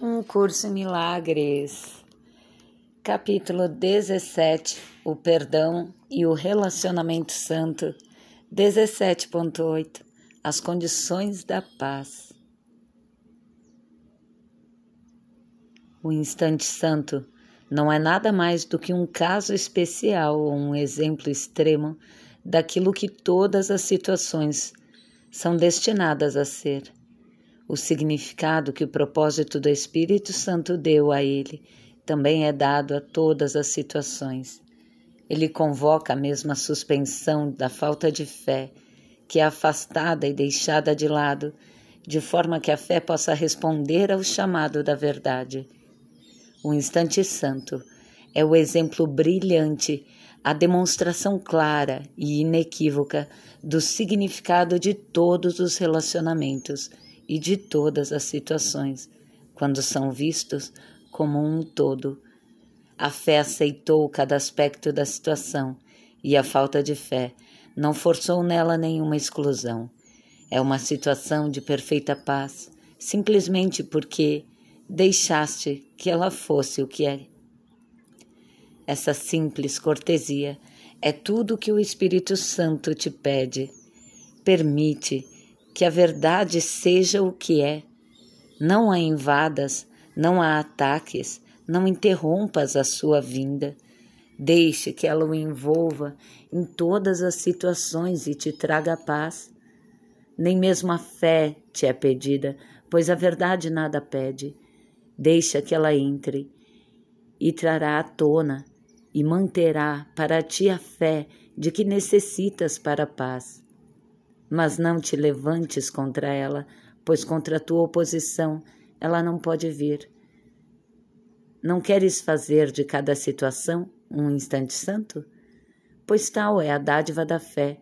Um Curso em Milagres, capítulo 17: O Perdão e o Relacionamento Santo, 17.8 As Condições da Paz. O instante santo não é nada mais do que um caso especial ou um exemplo extremo daquilo que todas as situações são destinadas a ser o significado que o propósito do Espírito Santo deu a ele também é dado a todas as situações. Ele convoca a mesma suspensão da falta de fé, que é afastada e deixada de lado, de forma que a fé possa responder ao chamado da verdade. O instante santo é o exemplo brilhante, a demonstração clara e inequívoca do significado de todos os relacionamentos e de todas as situações, quando são vistos como um todo. A fé aceitou cada aspecto da situação e a falta de fé não forçou nela nenhuma exclusão. É uma situação de perfeita paz, simplesmente porque deixaste que ela fosse o que é. Essa simples cortesia é tudo que o Espírito Santo te pede. Permite que a verdade seja o que é. Não a invadas, não a ataques, não interrompas a sua vinda. Deixe que ela o envolva em todas as situações e te traga paz. Nem mesmo a fé te é pedida, pois a verdade nada pede. Deixa que ela entre e trará à tona e manterá para ti a fé de que necessitas para a paz mas não te levantes contra ela, pois contra a tua oposição ela não pode vir. Não queres fazer de cada situação um instante santo? Pois tal é a dádiva da fé,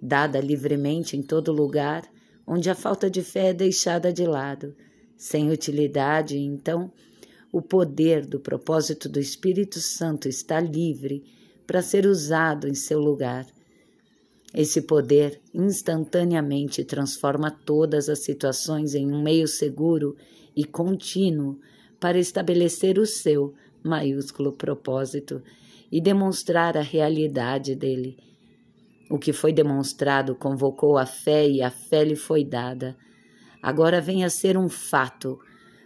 dada livremente em todo lugar, onde a falta de fé é deixada de lado, sem utilidade, então o poder do propósito do Espírito Santo está livre para ser usado em seu lugar. Esse poder instantaneamente transforma todas as situações em um meio seguro e contínuo para estabelecer o seu maiúsculo propósito e demonstrar a realidade dele. O que foi demonstrado convocou a fé e a fé lhe foi dada. Agora vem a ser um fato,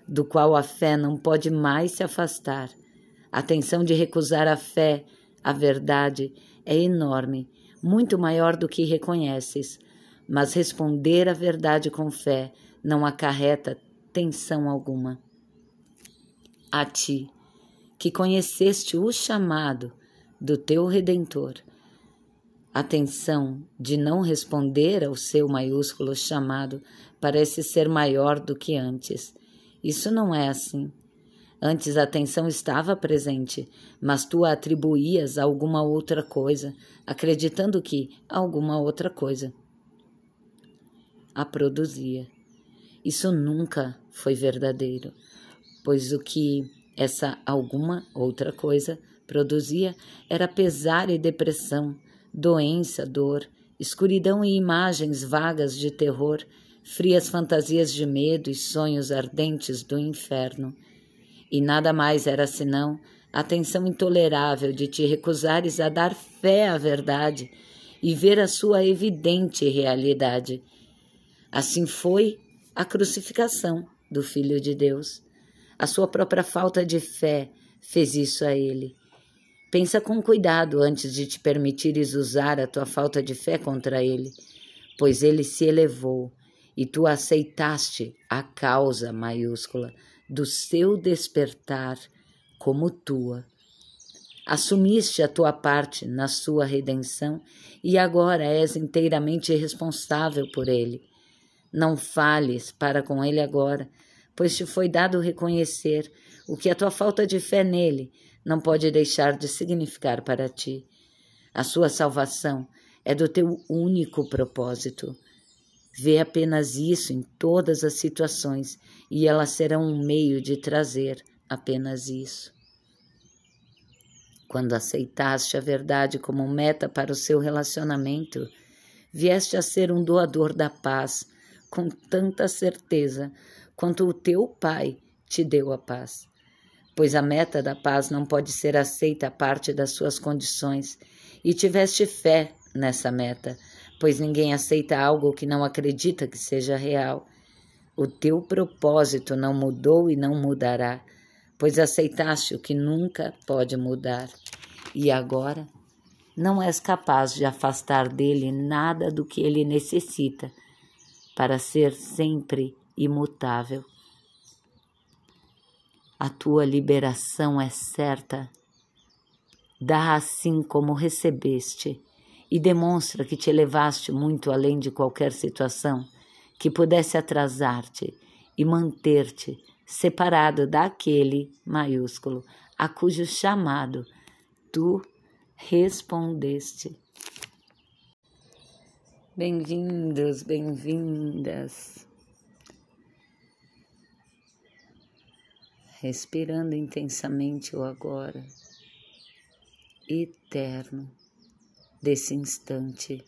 do qual a fé não pode mais se afastar. A tensão de recusar a fé, a verdade, é enorme muito maior do que reconheces, mas responder a verdade com fé não acarreta tensão alguma. A ti, que conheceste o chamado do teu Redentor, a tensão de não responder ao seu maiúsculo chamado parece ser maior do que antes. Isso não é assim. Antes a atenção estava presente, mas tu a atribuías a alguma outra coisa, acreditando que alguma outra coisa a produzia. Isso nunca foi verdadeiro, pois o que essa alguma outra coisa produzia era pesar e depressão, doença, dor, escuridão e imagens vagas de terror, frias fantasias de medo e sonhos ardentes do inferno e nada mais era senão a tensão intolerável de te recusares a dar fé à verdade e ver a sua evidente realidade. Assim foi a crucificação do Filho de Deus. A sua própria falta de fé fez isso a ele. Pensa com cuidado antes de te permitires usar a tua falta de fé contra ele, pois ele se elevou e tu aceitaste a causa maiúscula do seu despertar como tua. Assumiste a tua parte na sua redenção e agora és inteiramente responsável por ele. Não fales para com ele agora, pois te foi dado reconhecer o que a tua falta de fé nele não pode deixar de significar para ti. A sua salvação é do teu único propósito. Vê apenas isso em todas as situações e elas serão um meio de trazer apenas isso. Quando aceitaste a verdade como meta para o seu relacionamento, vieste a ser um doador da paz com tanta certeza quanto o teu pai te deu a paz. Pois a meta da paz não pode ser aceita a parte das suas condições, e tiveste fé nessa meta, pois ninguém aceita algo que não acredita que seja real. O teu propósito não mudou e não mudará, pois aceitaste o que nunca pode mudar. E agora não és capaz de afastar dele nada do que ele necessita para ser sempre imutável. A tua liberação é certa. Dá assim como recebeste e demonstra que te elevaste muito além de qualquer situação que pudesse atrasar-te e manter-te separado daquele maiúsculo a cujo chamado tu respondeste. Bem-vindos, bem-vindas. Respirando intensamente o agora, eterno desse instante.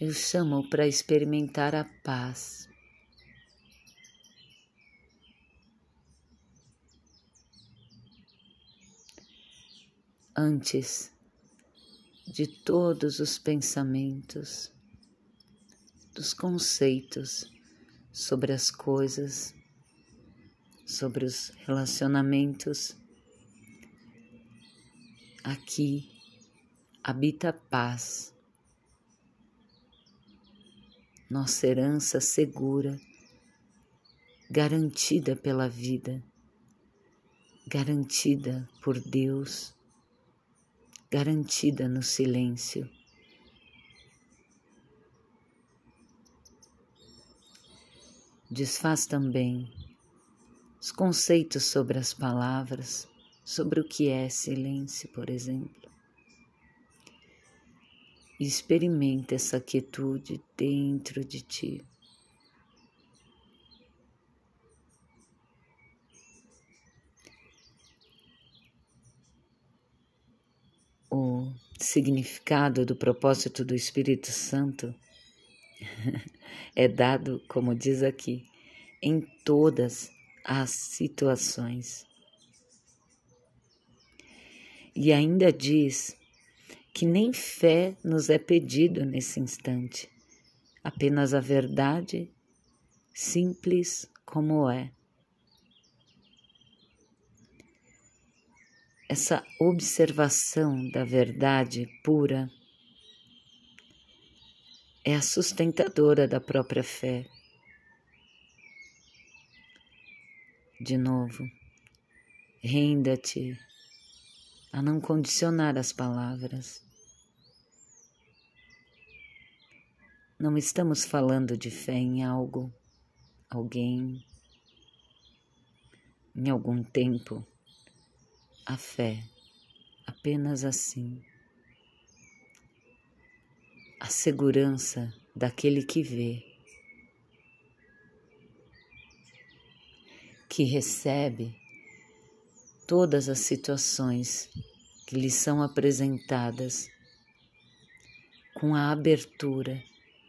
Eu chamo para experimentar a paz. Antes de todos os pensamentos, dos conceitos sobre as coisas, sobre os relacionamentos, Aqui habita a paz, nossa herança segura, garantida pela vida, garantida por Deus, garantida no silêncio. Desfaz também os conceitos sobre as palavras sobre o que é silêncio, por exemplo. E experimenta essa quietude dentro de ti. O significado do propósito do Espírito Santo é dado, como diz aqui, em todas as situações. E ainda diz que nem fé nos é pedido nesse instante, apenas a verdade, simples como é. Essa observação da verdade pura é a sustentadora da própria fé. De novo, renda-te a não condicionar as palavras. Não estamos falando de fé em algo, alguém, em algum tempo. A fé, apenas assim. A segurança daquele que vê, que recebe todas as situações que lhe são apresentadas com a abertura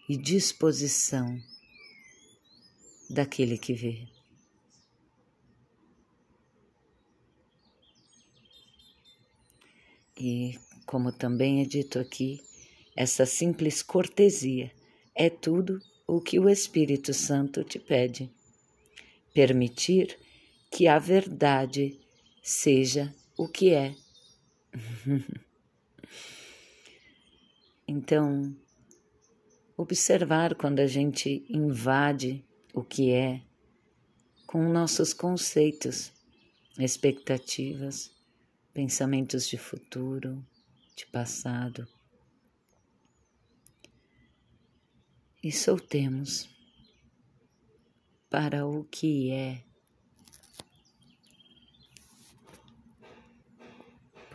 e disposição daquele que vê. E, como também é dito aqui, essa simples cortesia é tudo o que o Espírito Santo te pede. Permitir que a verdade seja o que é. então, observar quando a gente invade o que é com nossos conceitos, expectativas, pensamentos de futuro, de passado. E soltemos para o que é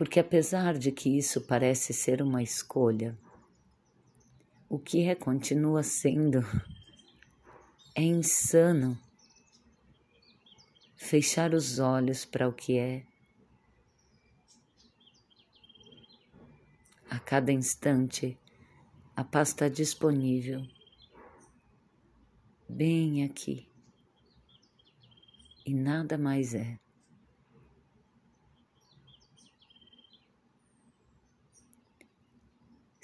Porque apesar de que isso parece ser uma escolha, o que é continua sendo é insano fechar os olhos para o que é. A cada instante, a paz está disponível. bem aqui, e nada mais é.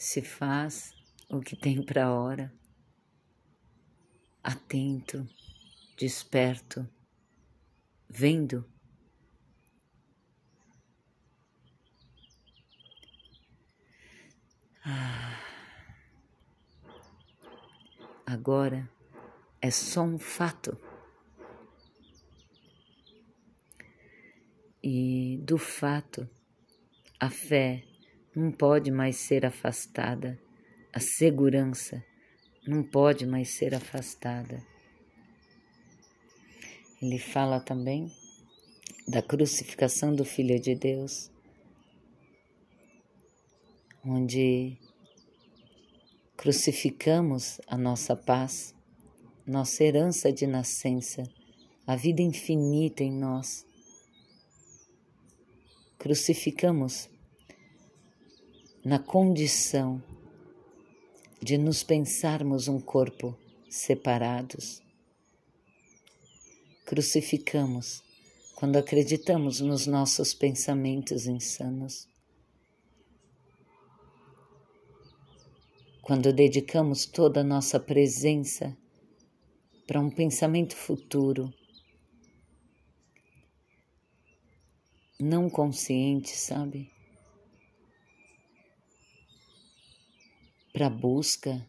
Se faz o que tem para hora, atento, desperto, vendo. Ah. Agora é só um fato. E do fato, a fé não pode mais ser afastada, a segurança não pode mais ser afastada. Ele fala também da crucificação do Filho de Deus, onde crucificamos a nossa paz, nossa herança de nascença, a vida infinita em nós. Crucificamos na condição de nos pensarmos um corpo separados. Crucificamos quando acreditamos nos nossos pensamentos insanos. quando dedicamos toda a nossa presença para um pensamento futuro, não consciente, sabe? Para busca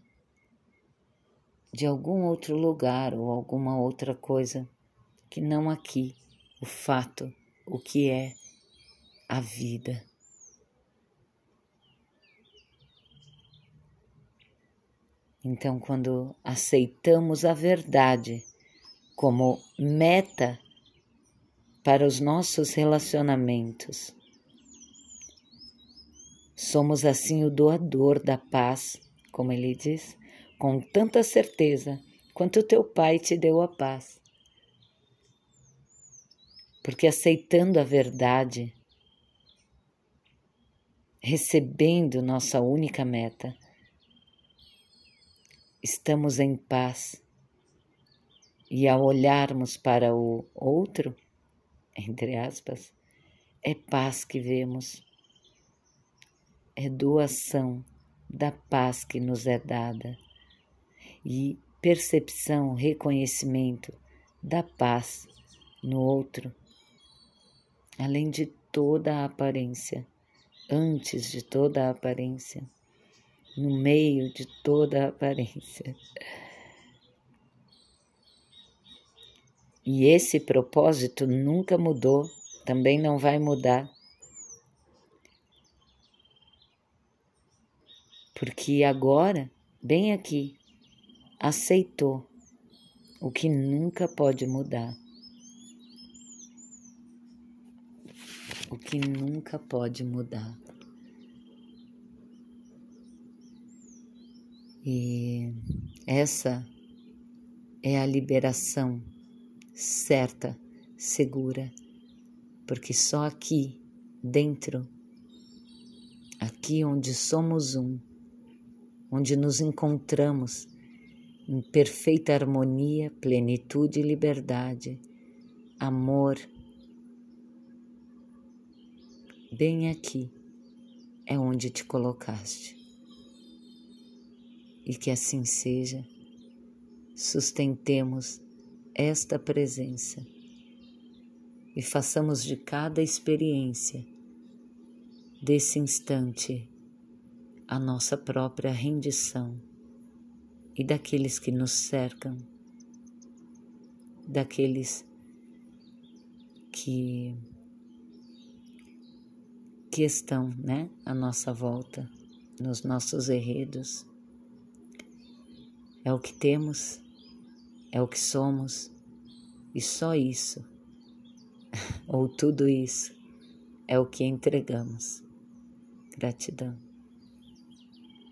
de algum outro lugar ou alguma outra coisa que não aqui, o fato, o que é a vida. Então, quando aceitamos a verdade como meta para os nossos relacionamentos, somos assim o doador da paz, como ele diz, com tanta certeza quanto teu pai te deu a paz. Porque aceitando a verdade, recebendo nossa única meta, estamos em paz. E ao olharmos para o outro, entre aspas, é paz que vemos, é doação da paz que nos é dada e percepção, reconhecimento da paz no outro, além de toda a aparência, antes de toda a aparência no meio de toda a aparência. E esse propósito nunca mudou, também não vai mudar. Porque agora, bem aqui, aceitou o que nunca pode mudar. O que nunca pode mudar. E essa é a liberação certa, segura, porque só aqui, dentro, aqui onde somos um, onde nos encontramos em perfeita harmonia, plenitude e liberdade, amor, bem aqui é onde te colocaste. E que assim seja, sustentemos esta presença e façamos de cada experiência desse instante a nossa própria rendição e daqueles que nos cercam, daqueles que que estão, né, à nossa volta, nos nossos herredos. É o que temos, é o que somos, e só isso, ou tudo isso, é o que entregamos. Gratidão.